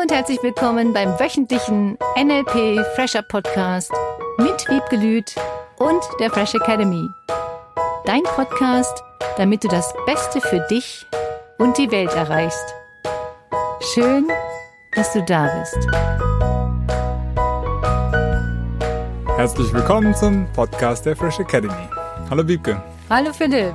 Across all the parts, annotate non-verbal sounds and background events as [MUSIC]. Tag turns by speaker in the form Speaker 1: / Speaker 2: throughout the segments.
Speaker 1: Hallo und herzlich willkommen beim wöchentlichen NLP Fresher Podcast mit Wiebke Lüth und der Fresh Academy. Dein Podcast, damit du das Beste für dich und die Welt erreichst. Schön, dass du da bist.
Speaker 2: Herzlich willkommen zum Podcast der Fresh Academy. Hallo Wiebke.
Speaker 1: Hallo Philipp.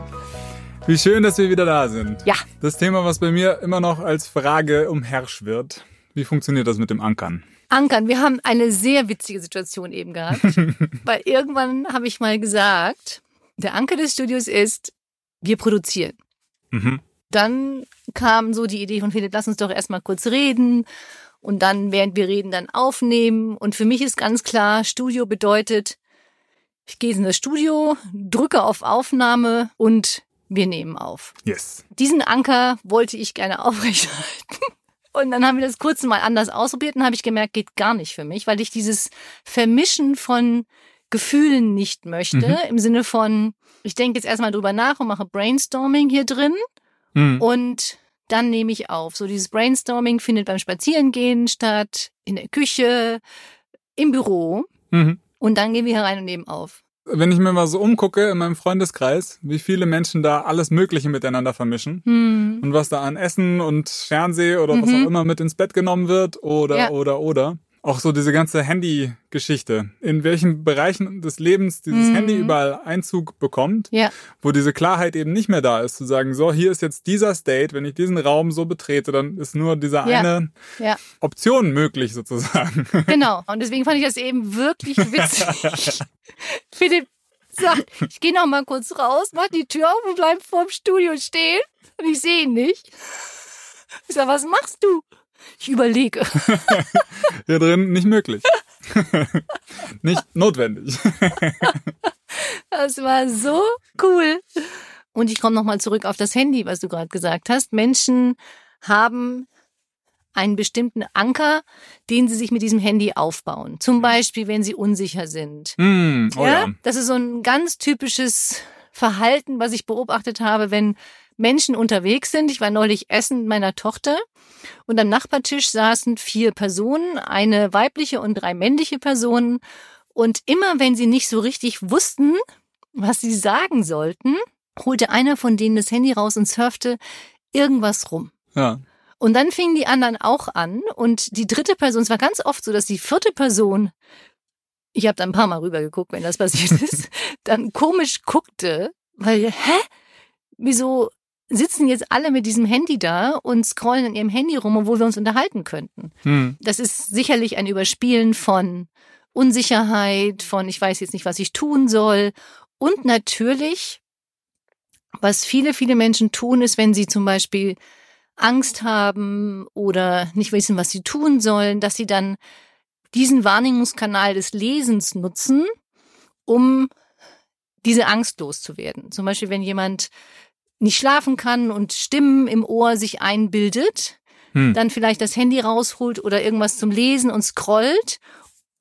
Speaker 2: Wie schön, dass wir wieder da sind.
Speaker 1: Ja.
Speaker 2: Das Thema, was bei mir immer noch als Frage umherschwirrt. Wie funktioniert das mit dem Ankern?
Speaker 1: Ankern, wir haben eine sehr witzige Situation eben gehabt. [LAUGHS] weil irgendwann habe ich mal gesagt, der Anker des Studios ist, wir produzieren.
Speaker 2: Mhm.
Speaker 1: Dann kam so die Idee von Philipp, lass uns doch erstmal kurz reden und dann, während wir reden, dann aufnehmen. Und für mich ist ganz klar, Studio bedeutet, ich gehe in das Studio, drücke auf Aufnahme und wir nehmen auf.
Speaker 2: Yes.
Speaker 1: Diesen Anker wollte ich gerne [LAUGHS] aufrechterhalten. Und dann haben wir das kurz mal anders ausprobiert und habe ich gemerkt, geht gar nicht für mich, weil ich dieses Vermischen von Gefühlen nicht möchte.
Speaker 2: Mhm.
Speaker 1: Im Sinne von, ich denke jetzt erstmal drüber nach und mache Brainstorming hier drin
Speaker 2: Mhm.
Speaker 1: und dann nehme ich auf. So dieses Brainstorming findet beim Spazierengehen statt, in der Küche, im Büro
Speaker 2: Mhm.
Speaker 1: und dann gehen wir herein und nehmen auf.
Speaker 2: Wenn ich mir mal so umgucke in meinem Freundeskreis, wie viele Menschen da alles Mögliche miteinander vermischen
Speaker 1: Hm.
Speaker 2: und was da an Essen und Fernseh oder was
Speaker 1: Mhm.
Speaker 2: auch immer mit ins Bett genommen wird oder,
Speaker 1: Ja.
Speaker 2: oder, oder. Auch so diese ganze Handy-Geschichte. In welchen Bereichen des Lebens dieses
Speaker 1: Mhm.
Speaker 2: Handy überall Einzug bekommt.
Speaker 1: Ja,
Speaker 2: wo diese Klarheit eben nicht mehr da ist, zu sagen, so, hier ist jetzt dieser State, wenn ich diesen Raum so betrete, dann ist nur diese
Speaker 1: Ja.
Speaker 2: eine
Speaker 1: ja,
Speaker 2: Option möglich sozusagen. [LAUGHS]
Speaker 1: genau. Und deswegen fand ich das eben wirklich witzig. [LAUGHS] Philipp sagt, ich gehe noch mal kurz raus, mach die Tür auf und bleib vorm Studio stehen. Und ich sehe ihn nicht. Ich sag, was machst du? Ich überlege. [LAUGHS]
Speaker 2: Hier drin nicht möglich. [LAUGHS] nicht notwendig.
Speaker 1: Das war so cool. Und ich komme nochmal zurück auf das Handy, was du gerade gesagt hast. Menschen haben einen bestimmten Anker, den sie sich mit diesem Handy aufbauen. Zum Beispiel, wenn sie unsicher sind.
Speaker 2: Hm, oh ja.
Speaker 1: Das ist so ein ganz typisches Verhalten, was ich beobachtet habe, wenn Menschen unterwegs sind. Ich war neulich essen mit meiner Tochter und am Nachbartisch saßen vier Personen, eine weibliche und drei männliche Personen. Und immer wenn sie nicht so richtig wussten, was sie sagen sollten, holte einer von denen das Handy raus und surfte irgendwas rum.
Speaker 2: Ja.
Speaker 1: Und dann fingen die anderen auch an und die dritte Person, es war ganz oft so, dass die vierte Person, ich habe da ein paar Mal rübergeguckt, wenn das passiert [LAUGHS] ist, dann komisch guckte, weil, hä? Wieso sitzen jetzt alle mit diesem Handy da und scrollen in ihrem Handy rum, obwohl wir uns unterhalten könnten?
Speaker 2: Hm.
Speaker 1: Das ist sicherlich ein Überspielen von Unsicherheit, von ich weiß jetzt nicht, was ich tun soll. Und natürlich, was viele, viele Menschen tun, ist, wenn sie zum Beispiel Angst haben oder nicht wissen, was sie tun sollen, dass sie dann diesen Wahrnehmungskanal des Lesens nutzen, um diese Angst loszuwerden. Zum Beispiel, wenn jemand nicht schlafen kann und Stimmen im Ohr sich einbildet,
Speaker 2: Hm.
Speaker 1: dann vielleicht das Handy rausholt oder irgendwas zum Lesen und scrollt.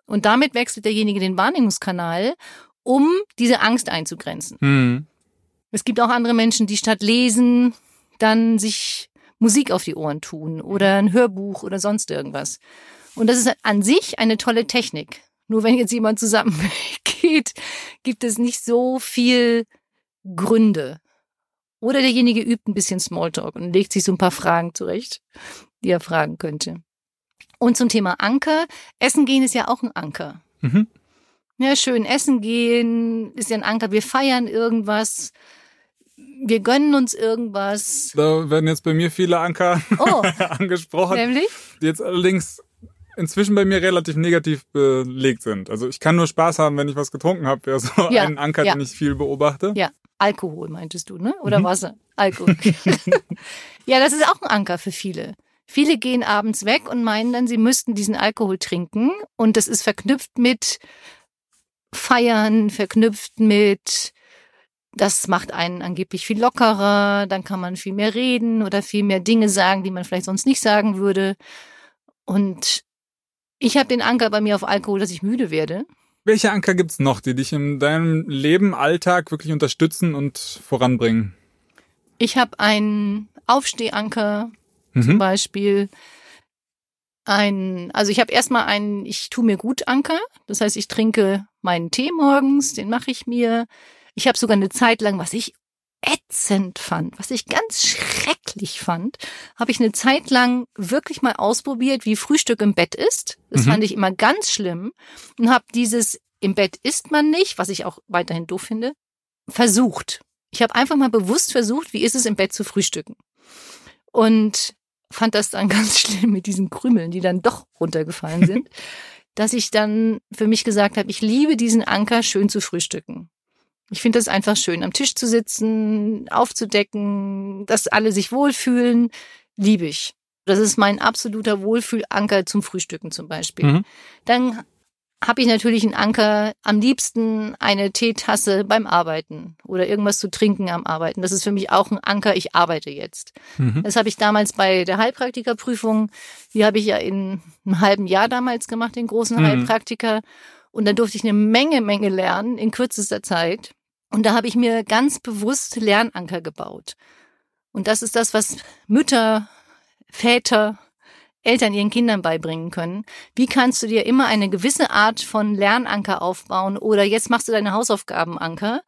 Speaker 1: Und damit wechselt derjenige den Wahrnehmungskanal, um diese Angst einzugrenzen.
Speaker 2: Hm.
Speaker 1: Es gibt auch andere Menschen, die statt lesen dann sich Musik auf die Ohren tun oder ein Hörbuch oder sonst irgendwas. Und das ist an sich eine tolle Technik. Nur wenn jetzt jemand zusammen [LAUGHS] geht, gibt es nicht so viel Gründe. Oder derjenige übt ein bisschen Smalltalk und legt sich so ein paar Fragen zurecht, die er fragen könnte. Und zum Thema Anker. Essen gehen ist ja auch ein Anker.
Speaker 2: Mhm.
Speaker 1: Ja, schön essen gehen ist ja ein Anker. Wir feiern irgendwas. Wir gönnen uns irgendwas.
Speaker 2: Da werden jetzt bei mir viele Anker
Speaker 1: Oh, [LAUGHS]
Speaker 2: angesprochen,
Speaker 1: nämlich?
Speaker 2: jetzt allerdings inzwischen bei mir relativ negativ belegt sind. Also ich kann nur Spaß haben, wenn ich was getrunken habe. Wäre so
Speaker 1: Ja,
Speaker 2: ein Anker,
Speaker 1: ja.
Speaker 2: den ich viel beobachte.
Speaker 1: Ja, Alkohol meintest du, ne? Oder
Speaker 2: Mhm.
Speaker 1: Wasser? Alkohol. [LAUGHS] ja, das ist auch ein Anker für viele. Viele gehen abends weg und meinen dann, sie müssten diesen Alkohol trinken. Und das ist verknüpft mit Feiern, verknüpft mit, das macht einen angeblich viel lockerer, dann kann man viel mehr reden oder viel mehr Dinge sagen, die man vielleicht sonst nicht sagen würde. Und ich habe den Anker bei mir auf Alkohol, dass ich müde werde.
Speaker 2: Welche Anker gibt's noch, die dich in deinem Leben, Alltag wirklich unterstützen und voranbringen?
Speaker 1: Ich habe einen Aufstehanker zum
Speaker 2: Mhm.
Speaker 1: Beispiel. ein, also ich habe erstmal einen, ich tu mir gut Anker. Das heißt, ich trinke meinen Tee morgens, den mache ich mir. Ich habe sogar eine Zeit lang, was ich ätzend fand, was ich ganz schrecklich fand, habe ich eine Zeit lang wirklich mal ausprobiert, wie Frühstück im Bett ist. Das mhm. fand ich immer ganz schlimm und habe dieses im Bett isst man nicht, was ich auch weiterhin doof finde, versucht. Ich habe einfach mal bewusst versucht, wie ist es im Bett zu frühstücken. Und fand das dann [LAUGHS] ganz schlimm mit diesen Krümeln, die dann doch runtergefallen sind, [LAUGHS] dass ich dann für mich gesagt habe, ich liebe diesen Anker, schön zu frühstücken. Ich finde das einfach schön, am Tisch zu sitzen, aufzudecken, dass alle sich wohlfühlen, liebe ich. Das ist mein absoluter Wohlfühlanker zum Frühstücken zum Beispiel. Mhm. Dann habe ich natürlich einen Anker, am liebsten eine Teetasse beim Arbeiten oder irgendwas zu trinken am Arbeiten. Das ist für mich auch ein Anker, ich arbeite jetzt. Mhm. Das habe ich damals bei der Heilpraktikerprüfung, die habe ich ja in einem halben Jahr damals gemacht, den großen mhm. Heilpraktiker. Und dann durfte ich eine Menge, Menge lernen in kürzester Zeit. Und da habe ich mir ganz bewusst Lernanker gebaut. Und das ist das, was Mütter, Väter, Eltern ihren Kindern beibringen können. Wie kannst du dir immer eine gewisse Art von Lernanker aufbauen oder jetzt machst du deine Hausaufgabenanker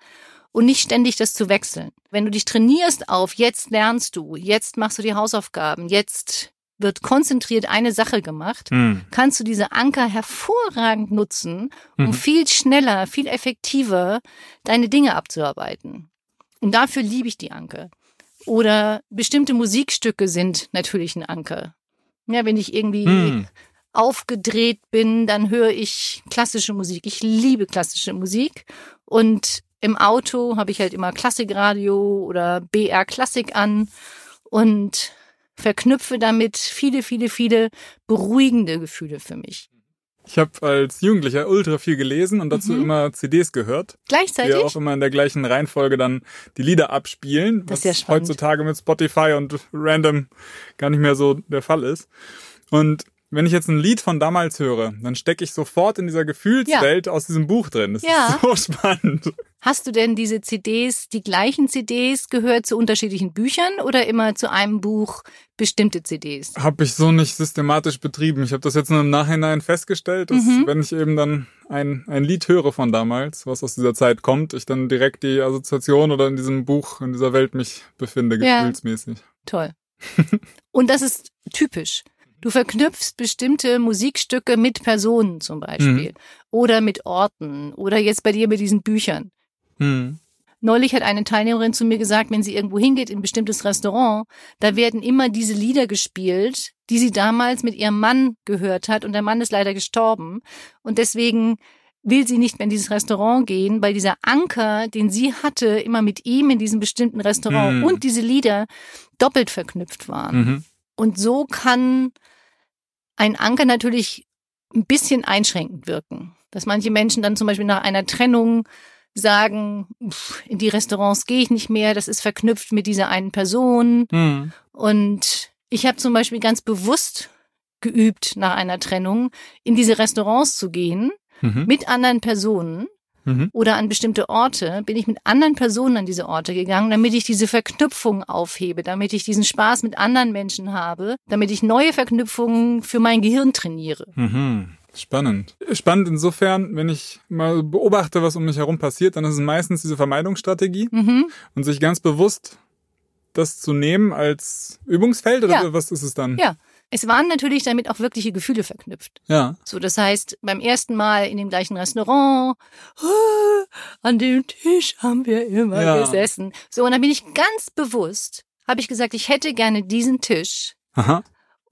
Speaker 1: und nicht ständig das zu wechseln. Wenn du dich trainierst auf jetzt lernst du, jetzt machst du die Hausaufgaben, jetzt wird konzentriert eine Sache gemacht, mhm. kannst du diese Anker hervorragend nutzen, um mhm. viel schneller, viel effektiver deine Dinge abzuarbeiten. Und dafür liebe ich die Anker. Oder bestimmte Musikstücke sind natürlich ein Anker. Ja, wenn ich irgendwie hm. aufgedreht bin, dann höre ich klassische Musik. Ich liebe klassische Musik und im Auto habe ich halt immer Klassikradio oder BR Klassik an und verknüpfe damit viele, viele, viele beruhigende Gefühle für mich.
Speaker 2: Ich habe als Jugendlicher ultra viel gelesen und dazu mhm. immer CDs gehört.
Speaker 1: Gleichzeitig?
Speaker 2: Die auch immer in der gleichen Reihenfolge dann die Lieder abspielen.
Speaker 1: Das ist ja
Speaker 2: spannend. heutzutage mit Spotify und random gar nicht mehr so der Fall ist. Und wenn ich jetzt ein Lied von damals höre, dann stecke ich sofort in dieser Gefühlswelt ja. aus diesem Buch drin. Das ja. ist so [LAUGHS] spannend.
Speaker 1: Hast du denn diese CDs, die gleichen CDs gehört zu unterschiedlichen Büchern oder immer zu einem Buch bestimmte CDs?
Speaker 2: Habe ich so nicht systematisch betrieben. Ich habe das jetzt nur im Nachhinein festgestellt, dass mhm. wenn ich eben dann ein, ein Lied höre von damals, was aus dieser Zeit kommt, ich dann direkt die Assoziation oder in diesem Buch, in dieser Welt mich befinde, gefühlsmäßig.
Speaker 1: Ja. Toll. [LAUGHS] Und das ist typisch. Du verknüpfst bestimmte Musikstücke mit Personen zum Beispiel mhm. oder mit Orten oder jetzt bei dir mit diesen Büchern. Mhm. Neulich hat eine Teilnehmerin zu mir gesagt, wenn sie irgendwo hingeht in ein bestimmtes Restaurant, da werden immer diese Lieder gespielt, die sie damals mit ihrem Mann gehört hat und der Mann ist leider gestorben und deswegen will sie nicht mehr in dieses Restaurant gehen, weil dieser Anker, den sie hatte, immer mit ihm in diesem bestimmten Restaurant mhm. und diese Lieder doppelt verknüpft waren. Mhm. Und so kann ein Anker natürlich ein bisschen einschränkend wirken. Dass manche Menschen dann zum Beispiel nach einer Trennung sagen, in die Restaurants gehe ich nicht mehr, das ist verknüpft mit dieser einen Person. Mhm. Und ich habe zum Beispiel ganz bewusst geübt, nach einer Trennung in diese Restaurants zu gehen mhm. mit anderen Personen, mhm. oder an bestimmte Orte, bin ich mit anderen Personen an diese Orte gegangen, damit ich diese Verknüpfung aufhebe, damit ich diesen Spaß mit anderen Menschen habe, damit ich neue Verknüpfungen für mein Gehirn trainiere.
Speaker 2: Mhm. Spannend. Spannend insofern, wenn ich mal beobachte, was um mich herum passiert, dann ist es meistens diese Vermeidungsstrategie mhm. und sich ganz bewusst das zu nehmen als Übungsfeld oder ja. was ist es dann?
Speaker 1: Ja, es waren natürlich damit auch wirkliche Gefühle verknüpft.
Speaker 2: Ja.
Speaker 1: So, das heißt, beim ersten Mal in dem gleichen Restaurant, oh, an dem Tisch haben wir immer ja. gesessen. So, und dann bin ich ganz bewusst, habe ich gesagt, ich hätte gerne diesen Tisch.
Speaker 2: Aha.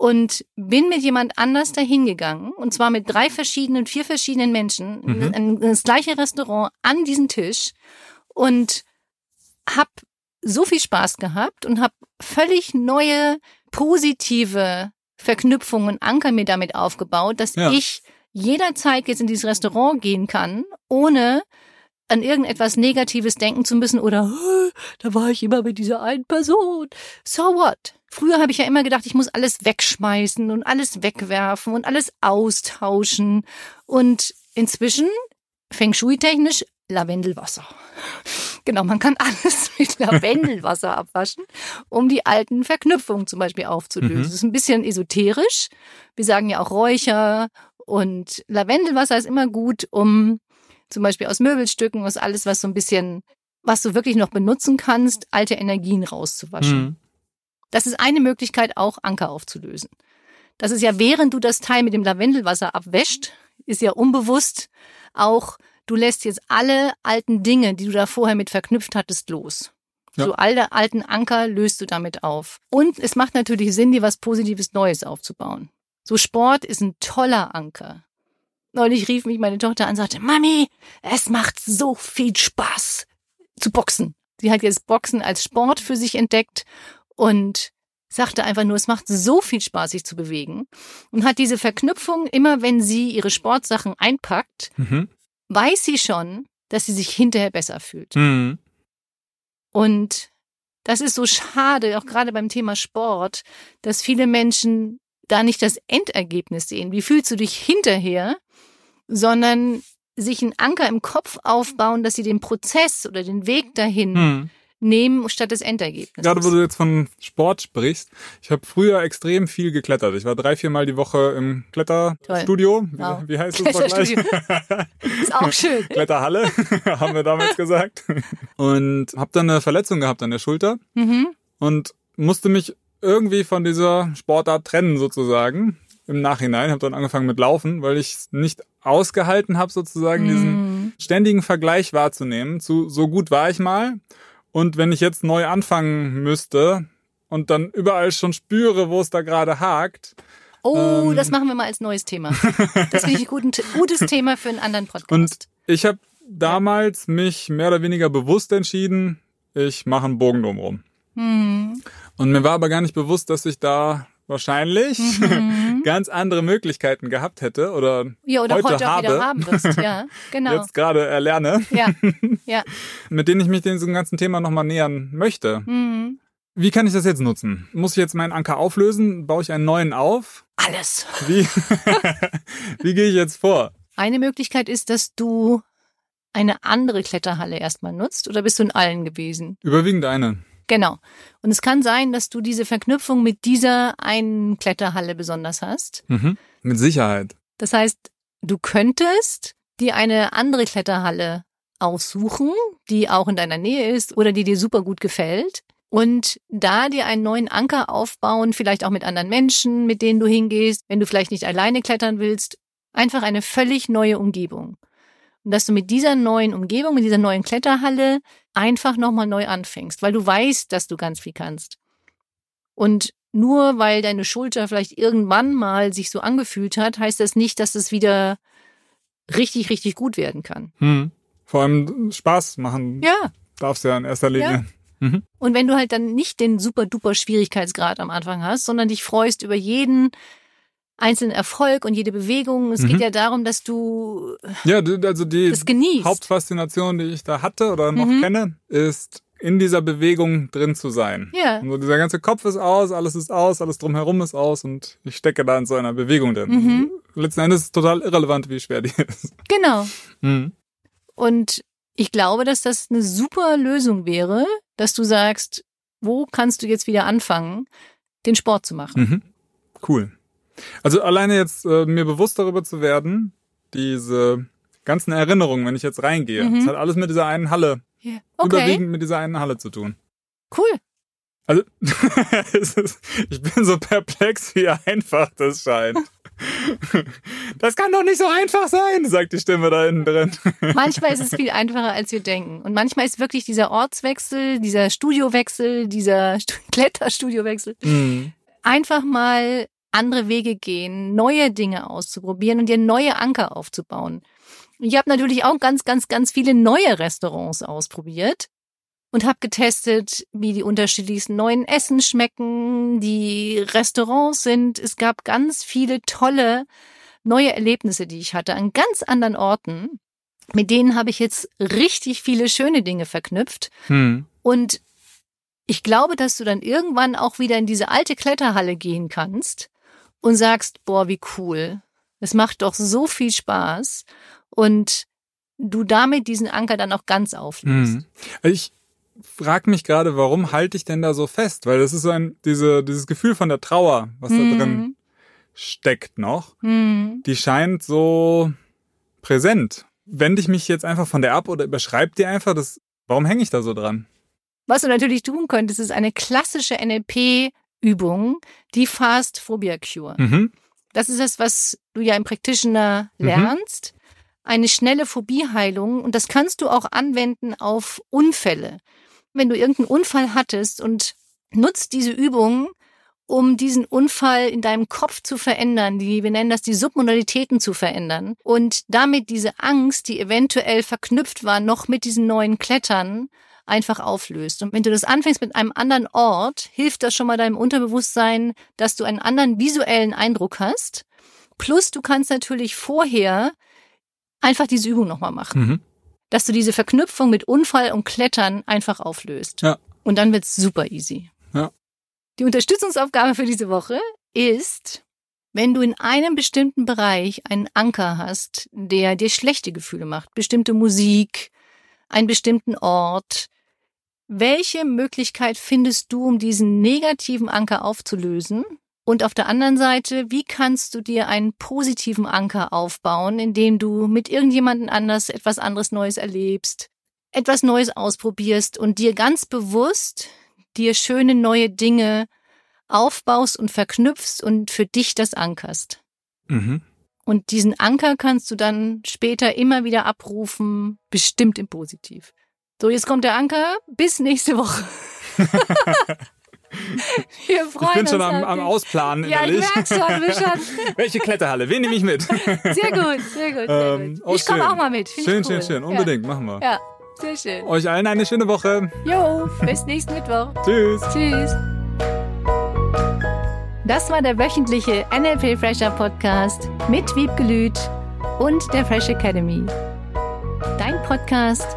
Speaker 1: Und bin mit jemand anders dahin gegangen, und zwar mit drei verschiedenen, vier verschiedenen Menschen, mhm. in das gleiche Restaurant an diesen Tisch und hab so viel Spaß gehabt und habe völlig neue positive Verknüpfungen, Anker mir damit aufgebaut, dass ja. ich jederzeit jetzt in dieses Restaurant gehen kann, ohne an irgendetwas Negatives denken zu müssen oder da war ich immer mit dieser einen Person. So what? Früher habe ich ja immer gedacht, ich muss alles wegschmeißen und alles wegwerfen und alles austauschen. Und inzwischen, Feng Shui-technisch, Lavendelwasser. [LAUGHS] Genau, man kann alles [LAUGHS] mit Lavendelwasser abwaschen, um die alten Verknüpfungen zum Beispiel aufzulösen. Mhm. Das ist ein bisschen esoterisch. Wir sagen ja auch Räucher und Lavendelwasser ist immer gut, um zum Beispiel aus Möbelstücken, aus alles, was so ein bisschen, was du wirklich noch benutzen kannst, alte Energien rauszuwaschen. Mhm. Das ist eine Möglichkeit, auch Anker aufzulösen. Das ist ja, während du das Teil mit dem Lavendelwasser abwäscht, ist ja unbewusst auch, du lässt jetzt alle alten Dinge, die du da vorher mit verknüpft hattest, los. Ja. So alle alten Anker löst du damit auf. Und es macht natürlich Sinn, dir was Positives Neues aufzubauen. So Sport ist ein toller Anker. Neulich rief mich meine Tochter an und sagte, Mami, es macht so viel Spaß zu boxen. Sie hat jetzt Boxen als Sport für sich entdeckt und sagte einfach nur, es macht so viel Spaß, sich zu bewegen und hat diese Verknüpfung, immer wenn sie ihre Sportsachen einpackt, mhm. weiß sie schon, dass sie sich hinterher besser fühlt. Mhm. Und das ist so schade, auch gerade beim Thema Sport, dass viele Menschen da nicht das Endergebnis sehen. Wie fühlst du dich hinterher? Sondern sich einen Anker im Kopf aufbauen, dass sie den Prozess oder den Weg dahin mhm nehmen statt des Endergebnisses.
Speaker 2: Gerade wo du jetzt von Sport sprichst, ich habe früher extrem viel geklettert. Ich war drei, vier Mal die Woche im Kletterstudio. Wie, wow. wie heißt das gleich? [LAUGHS]
Speaker 1: Ist auch schön.
Speaker 2: Kletterhalle, [LAUGHS] haben wir damals gesagt. Und habe dann eine Verletzung gehabt an der Schulter mhm. und musste mich irgendwie von dieser Sportart trennen sozusagen im Nachhinein. Habe dann angefangen mit Laufen, weil ich nicht ausgehalten habe sozusagen mhm. diesen ständigen Vergleich wahrzunehmen. Zu so gut war ich mal und wenn ich jetzt neu anfangen müsste und dann überall schon spüre, wo es da gerade hakt.
Speaker 1: Oh, ähm, das machen wir mal als neues Thema. Das finde ich ein gutes Thema für einen anderen Podcast.
Speaker 2: Und ich habe damals mich mehr oder weniger bewusst entschieden, ich mache einen Bogen drumherum. Mhm. Und mir war aber gar nicht bewusst, dass ich da wahrscheinlich mhm. [LAUGHS] ganz andere Möglichkeiten gehabt hätte oder,
Speaker 1: ja, oder heute, heute habe, haben wirst. Ja, [LAUGHS] genau.
Speaker 2: jetzt gerade erlerne,
Speaker 1: ja. [LAUGHS] Ja.
Speaker 2: mit denen ich mich diesem ganzen Thema nochmal nähern möchte. Mhm. Wie kann ich das jetzt nutzen? Muss ich jetzt meinen Anker auflösen? Baue ich einen neuen auf?
Speaker 1: Alles.
Speaker 2: Wie, [LAUGHS] wie gehe ich jetzt vor?
Speaker 1: Eine Möglichkeit ist, dass du eine andere Kletterhalle erstmal nutzt oder bist du in allen gewesen?
Speaker 2: Überwiegend eine.
Speaker 1: Genau. Und es kann sein, dass du diese Verknüpfung mit dieser einen Kletterhalle besonders hast.
Speaker 2: Mhm. Mit Sicherheit.
Speaker 1: Das heißt, du könntest dir eine andere Kletterhalle aussuchen, die auch in deiner Nähe ist oder die dir super gut gefällt. Und da dir einen neuen Anker aufbauen, vielleicht auch mit anderen Menschen, mit denen du hingehst, wenn du vielleicht nicht alleine klettern willst, einfach eine völlig neue Umgebung. Und dass du mit dieser neuen Umgebung, mit dieser neuen Kletterhalle einfach nochmal neu anfängst, weil du weißt, dass du ganz viel kannst. Und nur weil deine Schulter vielleicht irgendwann mal sich so angefühlt hat, heißt das nicht, dass es wieder richtig, richtig gut werden kann.
Speaker 2: Hm. Vor allem Spaß machen.
Speaker 1: Ja.
Speaker 2: Darfst ja in erster Linie.
Speaker 1: Ja. Mhm. Und wenn du halt dann nicht den super duper Schwierigkeitsgrad am Anfang hast, sondern dich freust über jeden einzelnen Erfolg und jede Bewegung. Es mhm. geht ja darum, dass du
Speaker 2: ja, also die
Speaker 1: das genießt.
Speaker 2: Hauptfaszination, die ich da hatte oder noch mhm. kenne, ist in dieser Bewegung drin zu sein.
Speaker 1: Ja.
Speaker 2: Und so dieser ganze Kopf ist aus, alles ist aus, alles drumherum ist aus und ich stecke da in so einer Bewegung drin. Mhm. Letzten Endes ist es total irrelevant, wie schwer die [LAUGHS] ist.
Speaker 1: Genau. Mhm. Und ich glaube, dass das eine super Lösung wäre, dass du sagst, wo kannst du jetzt wieder anfangen, den Sport zu machen?
Speaker 2: Mhm. Cool. Also alleine jetzt äh, mir bewusst darüber zu werden, diese ganzen Erinnerungen, wenn ich jetzt reingehe, mhm. das hat alles mit dieser einen Halle,
Speaker 1: yeah. okay.
Speaker 2: überwiegend mit dieser einen Halle zu tun.
Speaker 1: Cool.
Speaker 2: Also [LAUGHS] ist, ich bin so perplex, wie einfach das scheint. Das kann doch nicht so einfach sein, sagt die Stimme da innen drin.
Speaker 1: Manchmal ist es viel einfacher, als wir denken. Und manchmal ist wirklich dieser Ortswechsel, dieser Studiowechsel, dieser [LAUGHS] Kletterstudiowechsel, mhm. einfach mal andere Wege gehen, neue Dinge auszuprobieren und dir neue Anker aufzubauen. Ich habe natürlich auch ganz, ganz, ganz viele neue Restaurants ausprobiert und habe getestet, wie die unterschiedlichsten neuen Essen schmecken, die Restaurants sind. Es gab ganz viele tolle neue Erlebnisse, die ich hatte an ganz anderen Orten. Mit denen habe ich jetzt richtig viele schöne Dinge verknüpft. Hm. Und ich glaube, dass du dann irgendwann auch wieder in diese alte Kletterhalle gehen kannst und sagst, boah, wie cool. Es macht doch so viel Spaß. Und du damit diesen Anker dann auch ganz auflöst. Mhm.
Speaker 2: Ich frage mich gerade, warum halte ich denn da so fest? Weil das ist so ein, diese, dieses Gefühl von der Trauer, was mhm. da drin steckt noch, mhm. die scheint so präsent. Wende ich mich jetzt einfach von der ab oder überschreibt die einfach das, warum hänge ich da so dran?
Speaker 1: Was du natürlich tun könntest, ist eine klassische NLP-Übung, die Fast Phobia Cure. Mhm. Das ist das, was du ja im Practitioner mhm. lernst. Mhm. Eine schnelle Phobieheilung. Und das kannst du auch anwenden auf Unfälle. Wenn du irgendeinen Unfall hattest und nutzt diese Übung, um diesen Unfall in deinem Kopf zu verändern, die, wir nennen das die Submodalitäten zu verändern und damit diese Angst, die eventuell verknüpft war, noch mit diesen neuen Klettern, einfach auflöst. Und wenn du das anfängst mit einem anderen Ort, hilft das schon mal deinem Unterbewusstsein, dass du einen anderen visuellen Eindruck hast. Plus du kannst natürlich vorher einfach diese Übung nochmal machen. Mhm. Dass du diese Verknüpfung mit Unfall und Klettern einfach auflöst. Ja. Und dann wird's super easy. Ja. Die Unterstützungsaufgabe für diese Woche ist, wenn du in einem bestimmten Bereich einen Anker hast, der dir schlechte Gefühle macht, bestimmte Musik, einen bestimmten Ort, welche Möglichkeit findest du, um diesen negativen Anker aufzulösen? Und auf der anderen Seite, wie kannst du dir einen positiven Anker aufbauen, indem du mit irgendjemandem anders etwas anderes Neues erlebst, etwas Neues ausprobierst und dir ganz bewusst dir schöne neue Dinge aufbaust und verknüpfst und für dich das ankerst. Mhm. Und diesen Anker kannst du dann später immer wieder abrufen, bestimmt im Positiv. So, jetzt kommt der Anker. Bis nächste Woche. [LAUGHS]
Speaker 2: Wir freuen ich bin schon am, am Ausplanen
Speaker 1: ja,
Speaker 2: innerlich.
Speaker 1: Ja, ich merk's schon, schon. [LAUGHS]
Speaker 2: Welche Kletterhalle? Wen nehme ich mit? [LAUGHS]
Speaker 1: Sehr gut, sehr gut. Sehr ähm, gut. ich komme auch mal mit.
Speaker 2: Find schön, schön, schön. Unbedingt,
Speaker 1: ja.
Speaker 2: machen wir.
Speaker 1: Ja, sehr schön.
Speaker 2: Euch allen eine schöne Woche.
Speaker 1: Jo, bis nächsten Mittwoch.
Speaker 2: Tschüss.
Speaker 1: Tschüss. Das war der wöchentliche NLP Fresher Podcast mit Wiebgelüt und der Fresh Academy. Dein Podcast